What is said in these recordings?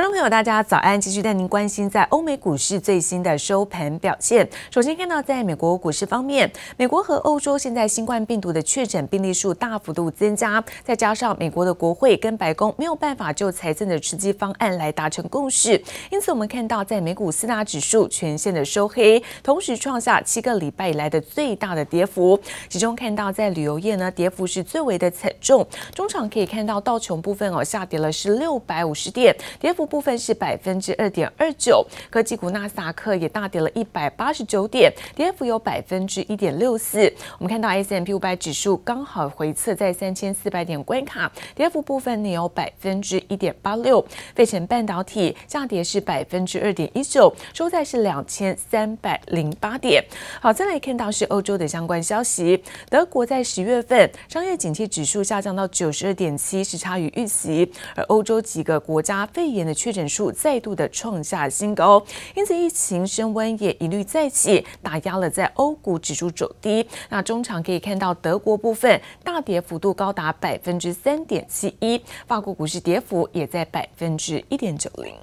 观众朋友，大家早安！继续带您关心在欧美股市最新的收盘表现。首先看到，在美国股市方面，美国和欧洲现在新冠病毒的确诊病例数大幅度增加，再加上美国的国会跟白宫没有办法就财政的刺激方案来达成共识，因此我们看到在美股四大指数全线的收黑，同时创下七个礼拜以来的最大的跌幅。其中看到在旅游业呢，跌幅是最为的惨重。中场可以看到道琼部分哦，下跌了是六百五十点，跌幅。部分是百分之二点二九，科技股纳斯达克也大跌了一百八十九点，跌幅有百分之一点六四。我们看到 S&P 五百指数刚好回测在三千四百点关卡，跌幅部分呢有百分之一点八六。费城半导体下跌是百分之二点一九，收在是两千三百零八点。好，再来看到是欧洲的相关消息，德国在十月份商业景气指数下降到九十二点七，是差于预期，而欧洲几个国家肺炎的确诊数再度的创下新高，因此疫情升温也一律再起，打压了在欧股指数走低。那中场可以看到德国部分大跌幅度高达百分之三点七一，法国股市跌幅也在百分之一点九零。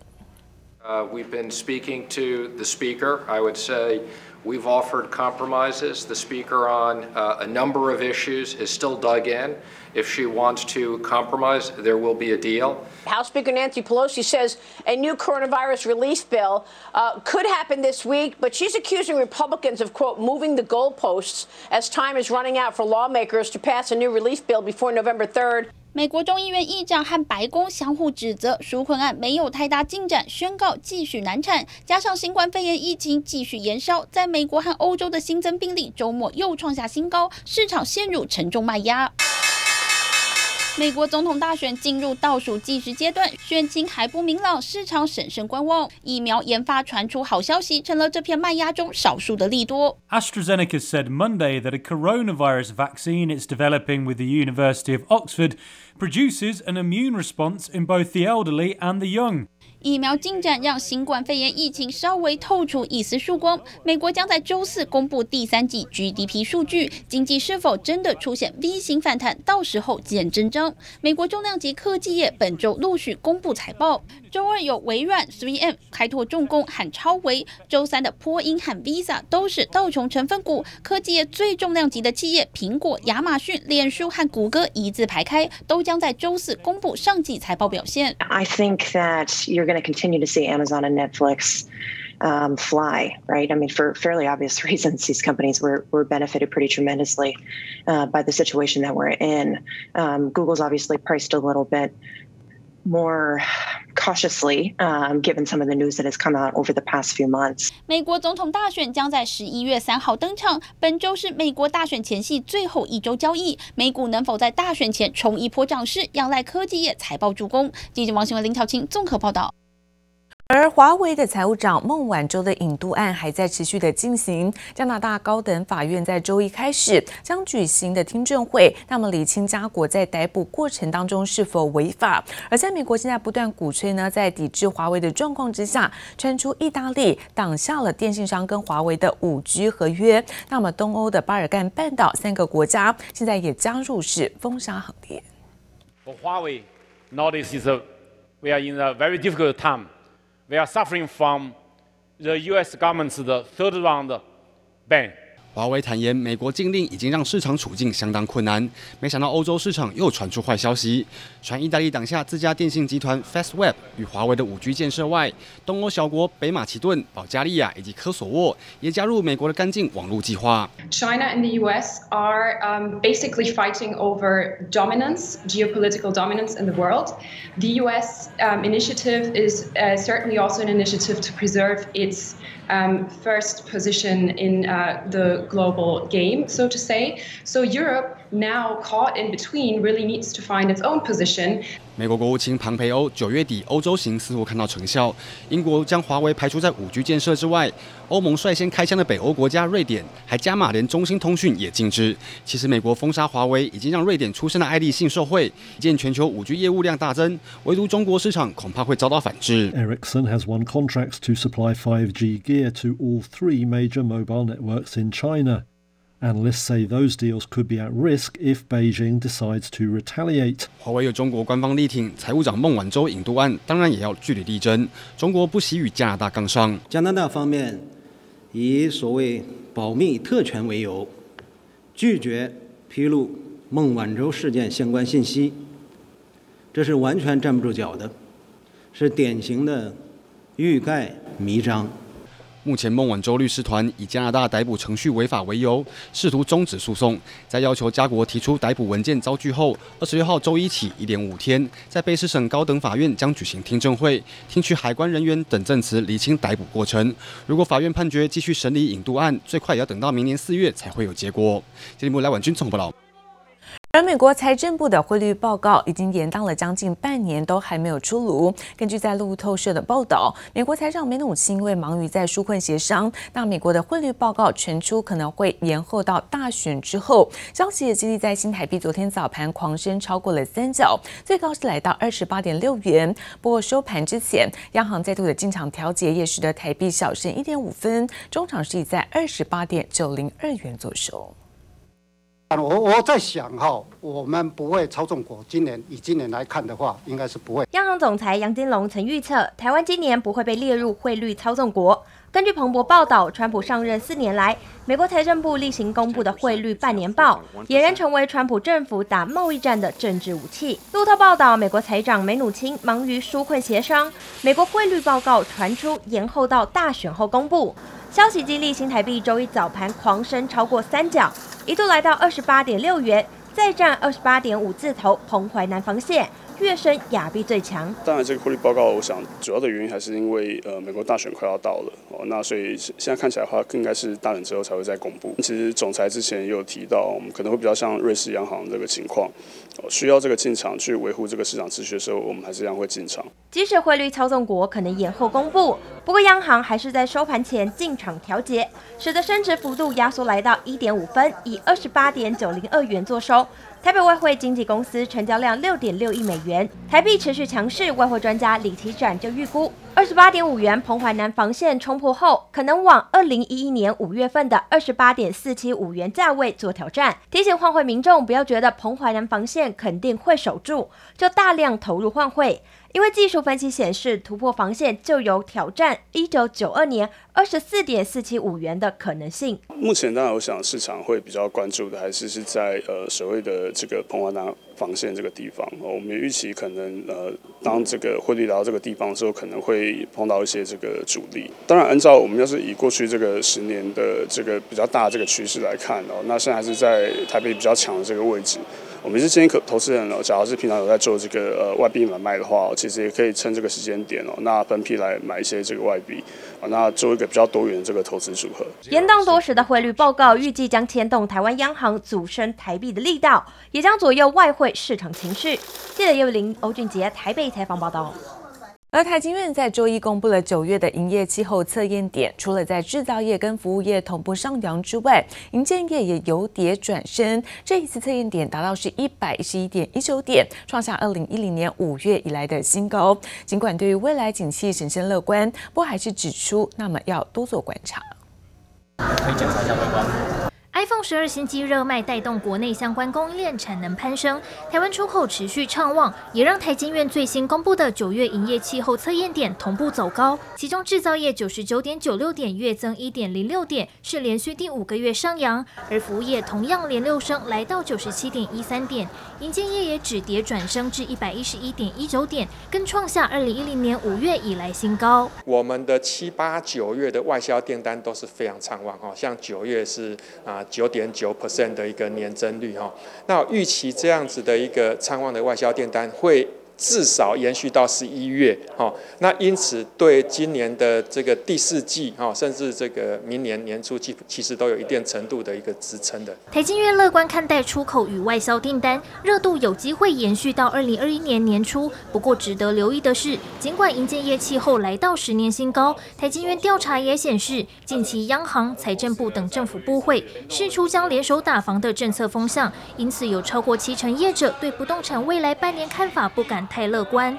Uh, we've been speaking to the speaker. I would say we've offered compromises. The speaker on uh, a number of issues is still dug in. If she wants to compromise, there will be a deal. House Speaker Nancy Pelosi says a new coronavirus relief bill uh, could happen this week, but she's accusing Republicans of, quote, moving the goalposts as time is running out for lawmakers to pass a new relief bill before November 3rd. 美国众议院议长和白宫相互指责纾困案没有太大进展，宣告继续难产。加上新冠肺炎疫情继续延烧，在 美国和欧洲的新增病例周末又创下新高，市场陷入沉重卖压。美国总统大选进入倒数计时阶段，选情还不明朗，市场审慎观望。疫苗研发传出好消息，成了这片卖压中少数的利多。AstraZeneca said Monday that a coronavirus vaccine it's developing with the University of Oxford produces an immune response in both the elderly and the young. 疫苗进展让新冠肺炎疫情稍微透出一丝曙光。美国将在周四公布第三季 GDP 数据，经济是否真的出现 V 型反弹，到时候见真章。美国重量级科技业本周陆续公布财报，周二有微软、3M、开拓重工和超微；周三的波音和 Visa 都是道琼成分股。科技业最重量级的企业，苹果、亚马逊、脸书和谷歌一字排开，都将在周四公布上季财报表现。I think that your going to continue to see Amazon and Netflix um, fly, right? I mean, for fairly obvious reasons, these companies were, were benefited pretty tremendously uh, by the situation that we're in. Um, Google's obviously priced a little bit more cautiously, um, given some of the news that has come out over the past few months. 美国总统大选将在十一月三号登场，本周是美国大选前夕最后一周交易，美股能否在大选前冲一波涨势，仰赖科技业财报助攻。记者王新文、林巧清综合报道。而华为的财务长孟晚舟的引渡案还在持续的进行。加拿大高等法院在周一开始将举行的听证会，那么厘清加国在逮捕过程当中是否违法。而在美国现在不断鼓吹呢，在抵制华为的状况之下，传出意大利挡下了电信商跟华为的五 G 合约。那么东欧的巴尔干半岛三个国家现在也加入是封杀行列。For Huawei, nowadays is a, we are in a very difficult time. We are suffering from the U.S. government's third round ban. 华为坦言，美国禁令已经让市场处境相当困难。没想到欧洲市场又传出坏消息，传意大利挡下自家电信集团 Fastweb 与华为的五 G 建设外，东欧小国北马其顿、保加利亚以及科索沃也加入美国的干净网络计划。China and the U.S. are basically fighting over dominance, geopolitical dominance in the world. The U.S. Initiative is certainly also an initiative to preserve its first position in the global game, so to say. So Europe, now caught in between, really needs to find its own position. 美国国务卿庞培欧九月底欧洲行似乎看到成效，英国将华为排除在五 G 建设之外，欧盟率先开枪的北欧国家瑞典还加码，连中兴通讯也禁止。其实美国封杀华为已经让瑞典出身的爱立信受惠，见全球五 G 业务量大增，唯独中国市场恐怕会遭到反制。Ericsson has won contracts to supply 5G gear to all three major mobile networks in China. Analysts say those deals could be at risk if Beijing decides to retaliate. 华为有中国官方力挺，财务长孟晚舟引渡案当然也要据理力争。中国不惜与加拿大杠上，加拿大方面以所谓保密特权为由，拒绝披露孟晚舟事件相关信息，这是完全站不住脚的，是典型的欲盖弥彰。目前，孟晚舟律师团以加拿大逮捕程序违法为由，试图终止诉讼。在要求加国提出逮捕文件遭拒后，二十六号周一起一连五天，在卑诗省高等法院将举行听证会，听取海关人员等证词，厘清逮捕过程。如果法院判决继续审理引渡案，最快也要等到明年四月才会有结果。节目来晚君综合报道。而美国财政部的汇率报告已经延宕了将近半年，都还没有出炉。根据在路透社的报道，美国财长梅努钦因为忙于在纾困协商，那美国的汇率报告传出可能会延后到大选之后。消息也激励在新台币昨天早盘狂升超过了三角，最高是来到二十八点六元。不过收盘之前，央行再度的进场调节，也使得台币小升一点五分，中场是以在二十八点九零二元作收。我我在想哈，我们不会操纵国。今年以今年来看的话，应该是不会。央行总裁杨金龙曾预测，台湾今年不会被列入汇率操纵国。根据彭博报道，川普上任四年来，美国财政部例行公布的汇率半年报，俨然成为川普政府打贸易战的政治武器。路透报道，美国财长梅努钦忙于纾困协商，美国汇率报告传出延后到大选后公布。消息激励新台币周一早盘狂升超过三角。一度来到二十八点六元，再战二十八点五字头彭淮南防线。跃升亚币最强。当然，这个汇率报告，我想主要的原因还是因为呃，美国大选快要到了哦，那所以现在看起来的话，更应该是大选之后才会再公布。其实总裁之前也有提到，我们可能会比较像瑞士央行这个情况，需要这个进场去维护这个市场秩序的时候，我们还是一样会进场。即使汇率操纵国可能延后公布，不过央行还是在收盘前进场调节，使得升值幅度压缩来到一点五分，以二十八点九零二元作收。台北外汇经纪公司成交量六点六亿美元，台币持续强势，外汇专家李奇展就预估，二十八点五元彭淮南防线冲破后，可能往二零一一年五月份的二十八点四七五元价位做挑战。提醒换汇民众不要觉得彭淮南防线肯定会守住，就大量投入换汇。因为技术分析显示，突破防线就有挑战一九九二年二十四点四七五元的可能性。目前当然，我想市场会比较关注的还是是在呃所谓的这个彭华南防线这个地方。我们预期可能呃当这个汇率来到这个地方之后，可能会碰到一些这个阻力。当然，按照我们要是以过去这个十年的这个比较大的这个趋势来看哦，那现在还是在台北比较强的这个位置。我们是建议可投资人哦，假如是平常有在做这个呃外币买卖的话，其实也可以趁这个时间点哦，那分批来买一些这个外币啊，那做一个比较多元的这个投资组合。延宕多时的汇率报告预计将牵动台湾央行组升台币的力道，也将左右外汇市场情绪。记者叶伟玲、欧俊杰台北采访报道。而台经院在周一公布了九月的营业气候测验点，除了在制造业跟服务业同步上扬之外，营建业也由跌转升。这一次测验点达到是一百一十一点一九点，创下二零一零年五月以来的新高。尽管对于未来景气审慎乐观，不过还是指出，那么要多做观察。可以检查一下外观。iPhone 十二新机热卖，带动国内相关供应链产能攀升，台湾出口持续畅旺，也让台经院最新公布的九月营业气候测验点同步走高。其中制造业九十九点九六点，月增一点零六点，是连续第五个月上扬；而服务业同样连六升，来到九十七点一三点。银建业也止跌转升至一百一十一点一九点，更创下二零一零年五月以来新高。我们的七八九月的外销订单都是非常畅旺哦，像九月是啊。九点九 percent 的一个年增率哈，那预期这样子的一个畅旺的外销订单会。至少延续到十一月，哈，那因此对今年的这个第四季，哈，甚至这个明年年初，其其实都有一定程度的一个支撑的。台经院乐观看待出口与外销订单热度有机会延续到二零二一年年初。不过值得留意的是，尽管营建业气候来到十年新高，台经院调查也显示，近期央行、财政部等政府部会释出将联手打房的政策风向，因此有超过七成业者对不动产未来半年看法不敢太乐观。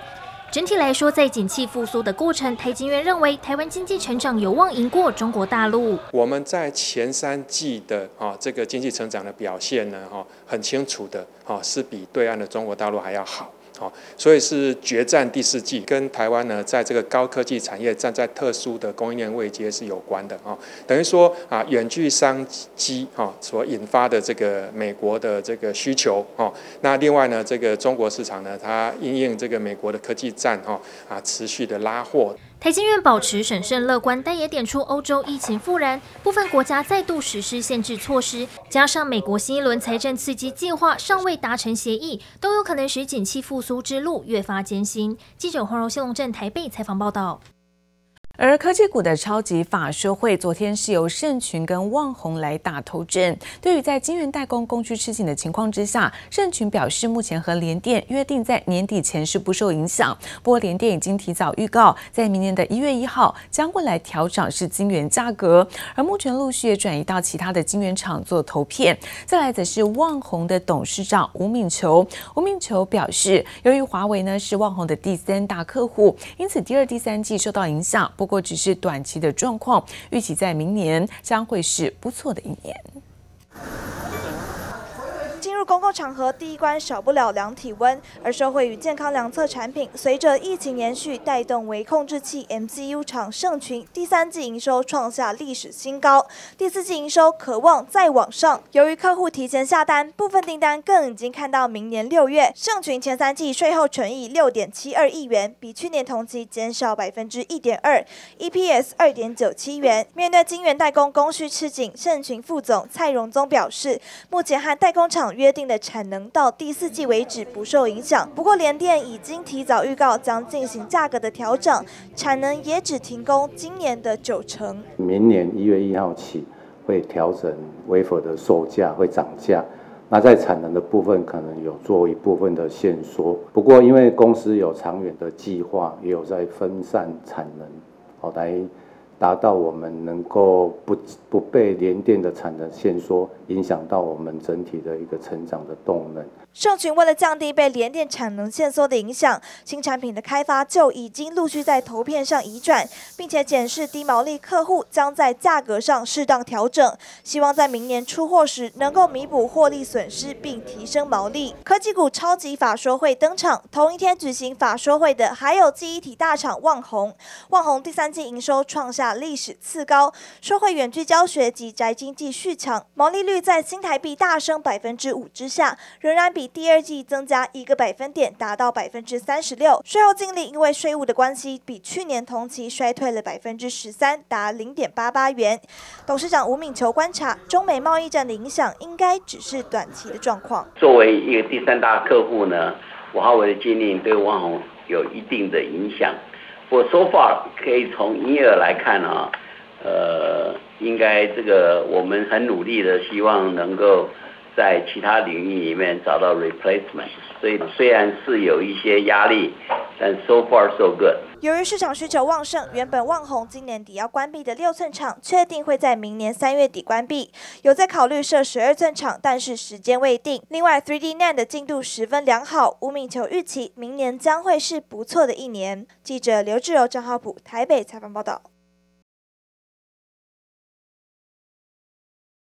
整体来说，在景气复苏的过程，台经院认为台湾经济成长有望赢过中国大陆。我们在前三季的啊这个经济成长的表现呢，哈，很清楚的，哈，是比对岸的中国大陆还要好。哦，所以是决战第四季，跟台湾呢，在这个高科技产业站在特殊的供应链位阶是有关的哦。等于说啊，远距商机哈所引发的这个美国的这个需求哦，那另外呢，这个中国市场呢，它因应这个美国的科技战哈啊持续的拉货。台经院保持审慎乐观，但也点出欧洲疫情复燃，部分国家再度实施限制措施，加上美国新一轮财政刺激计划尚未达成协议，都有可能使景气复苏之路越发艰辛。记者黄柔秀龙镇台北采访报道。而科技股的超级法说会，昨天是由盛群跟旺宏来打头阵。对于在晶圆代工供需吃紧的情况之下，盛群表示目前和联电约定在年底前是不受影响。不过联电已经提早预告，在明年的一月一号将会来调整是晶圆价格。而目前陆续也转移到其他的晶圆厂做投片。再来则是旺宏的董事长吴敏球，吴敏球表示，由于华为呢是旺宏的第三大客户，因此第二、第三季受到影响。不过只是短期的状况，预期在明年将会是不错的一年。入公共场合，第一关少不了量体温，而社会与健康量测产品，随着疫情延续，带动微控制器 MCU 厂盛群第三季营收创下历史新高，第四季营收可望再往上。由于客户提前下单，部分订单更已经看到明年六月。盛群前三季税后纯益六点七二亿元，比去年同期减少百分之一点二，EPS 二点九七元。面对晶圆代工供需吃紧，盛群副总蔡荣宗表示，目前和代工厂约定的产能到第四季为止不受影响，不过联电已经提早预告将进行价格的调整，产能也只停工今年的九成。明年一月一号起会调整微伏的售价，会涨价。那在产能的部分可能有做一部分的限缩，不过因为公司有长远的计划，也有在分散产能，好来。达到我们能够不不被联电的产能限缩影响到我们整体的一个成长的动能。盛群为了降低被联电产能限缩的影响，新产品的开发就已经陆续在投片上移转，并且检视低毛利客户将在价格上适当调整，希望在明年出货时能够弥补获利损失并提升毛利。科技股超级法说会登场，同一天举行法说会的还有记忆体大厂旺宏，旺宏第三季营收创下。历史次高，社会远距教学及宅经济续强，毛利率在新台币大升百分之五之下，仍然比第二季增加一个百分点，达到百分之三十六。税后净利因为税务的关系，比去年同期衰退了百分之十三，达零点八八元。董事长吴敏球观察，中美贸易战的影响应该只是短期的状况。作为一个第三大客户呢，华为的禁令对万宏有一定的影响。我 so far 可以从营业额来看啊，呃，应该这个我们很努力的，希望能够在其他领域里面找到 replacement。所以虽然是有一些压力，但 so far so good。由于市场需求旺盛，原本旺宏今年底要关闭的六寸厂，确定会在明年三月底关闭。有在考虑设十二寸厂，但是时间未定。另外，3D NAND 的进度十分良好，吴敏球预期明年将会是不错的一年。记者刘志柔、张浩普台北采访报道。